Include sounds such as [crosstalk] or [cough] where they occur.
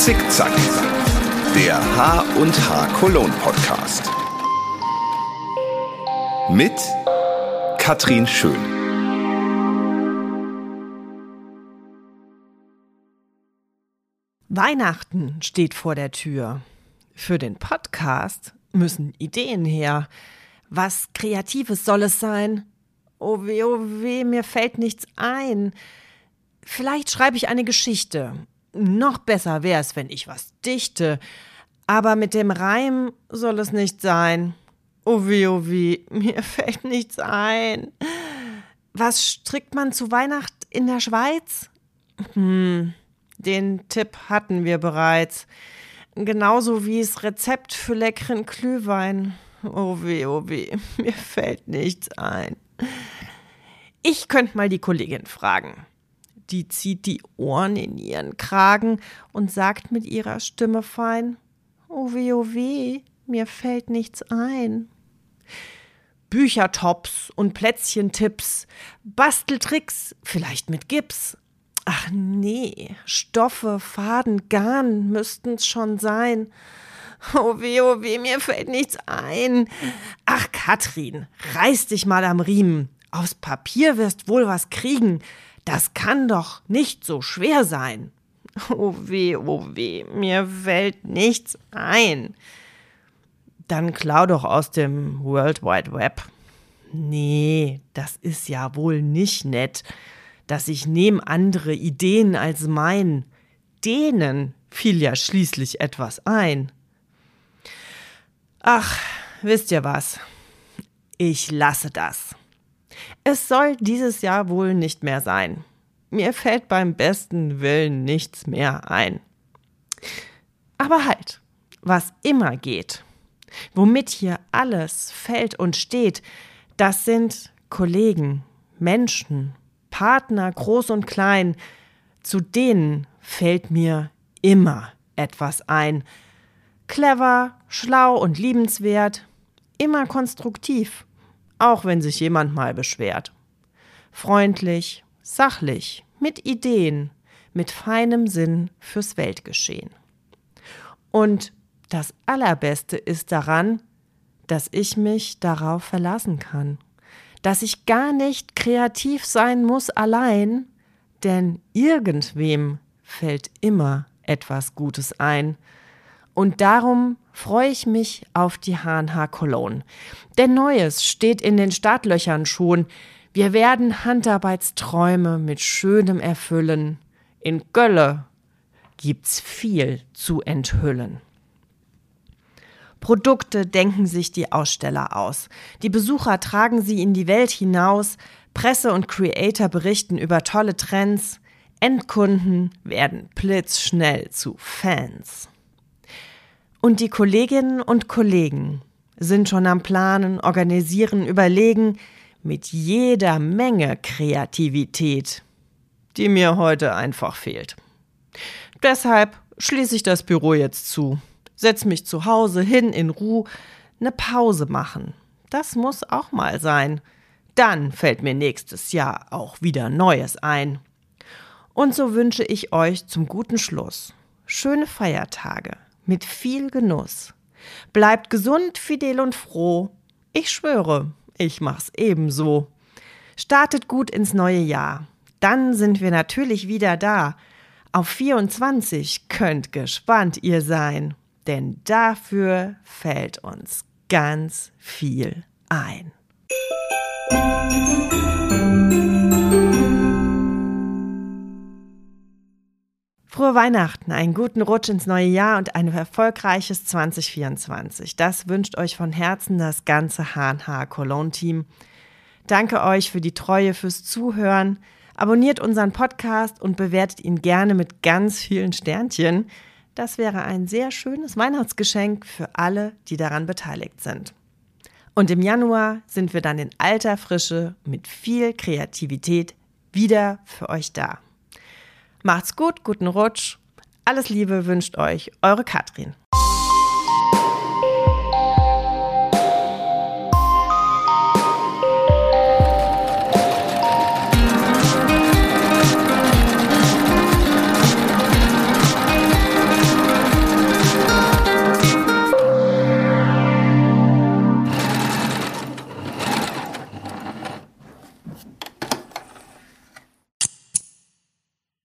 Zickzack, der H und H Cologne Podcast. Mit Katrin Schön. Weihnachten steht vor der Tür. Für den Podcast müssen Ideen her. Was Kreatives soll es sein? Oh weh, oh weh, mir fällt nichts ein. Vielleicht schreibe ich eine Geschichte. Noch besser wäre es, wenn ich was dichte. Aber mit dem Reim soll es nicht sein. Oh weh, oh weh, [laughs] mir fällt nichts ein. Was strickt man zu Weihnacht in der Schweiz? Hm, den Tipp hatten wir bereits. Genauso wie das Rezept für leckeren Glühwein. Oh weh, oh weh, [laughs] mir fällt nichts ein. Ich könnte mal die Kollegin fragen. Die zieht die Ohren in ihren Kragen und sagt mit ihrer Stimme fein: Oh weh, oh weh, mir fällt nichts ein. Büchertops und Plätzchentipps, Basteltricks, vielleicht mit Gips. Ach nee, Stoffe, Faden, Garn müssten's schon sein. Oh weh, oh weh, mir fällt nichts ein. Ach, Katrin, reiß dich mal am Riemen. Aufs Papier wirst wohl was kriegen. Das kann doch nicht so schwer sein. Oh weh, oh weh, mir fällt nichts ein. Dann klau doch aus dem World Wide Web. Nee, das ist ja wohl nicht nett, dass ich nehm andere Ideen als mein. Denen fiel ja schließlich etwas ein. Ach, wisst ihr was? Ich lasse das. Es soll dieses Jahr wohl nicht mehr sein. Mir fällt beim besten Willen nichts mehr ein. Aber halt, was immer geht, womit hier alles fällt und steht, das sind Kollegen, Menschen, Partner, groß und klein, zu denen fällt mir immer etwas ein, Clever, schlau und liebenswert, immer konstruktiv, auch wenn sich jemand mal beschwert. Freundlich, sachlich, mit Ideen, mit feinem Sinn fürs Weltgeschehen. Und das Allerbeste ist daran, dass ich mich darauf verlassen kann, dass ich gar nicht kreativ sein muss allein, denn irgendwem fällt immer etwas Gutes ein, und darum freue ich mich auf die HNH Cologne. Denn Neues steht in den Startlöchern schon. Wir werden Handarbeitsträume mit Schönem erfüllen. In Gölle gibt's viel zu enthüllen. Produkte denken sich die Aussteller aus. Die Besucher tragen sie in die Welt hinaus. Presse und Creator berichten über tolle Trends. Endkunden werden blitzschnell zu Fans. Und die Kolleginnen und Kollegen sind schon am Planen, organisieren, überlegen, mit jeder Menge Kreativität, die mir heute einfach fehlt. Deshalb schließe ich das Büro jetzt zu, setz mich zu Hause hin in Ruhe, eine Pause machen. Das muss auch mal sein. Dann fällt mir nächstes Jahr auch wieder Neues ein. Und so wünsche ich euch zum guten Schluss schöne Feiertage, mit viel Genuss. Bleibt gesund, fidel und froh. Ich schwöre, ich mach's ebenso. Startet gut ins neue Jahr. Dann sind wir natürlich wieder da. Auf 24 könnt gespannt ihr sein, denn dafür fällt uns ganz viel ein. Frohe Weihnachten, einen guten Rutsch ins neue Jahr und ein erfolgreiches 2024. Das wünscht euch von Herzen das ganze HNH Cologne Team. Danke euch für die Treue, fürs Zuhören. Abonniert unseren Podcast und bewertet ihn gerne mit ganz vielen Sternchen. Das wäre ein sehr schönes Weihnachtsgeschenk für alle, die daran beteiligt sind. Und im Januar sind wir dann in alter Frische mit viel Kreativität wieder für euch da. Macht's gut, guten Rutsch. Alles Liebe wünscht euch eure Katrin.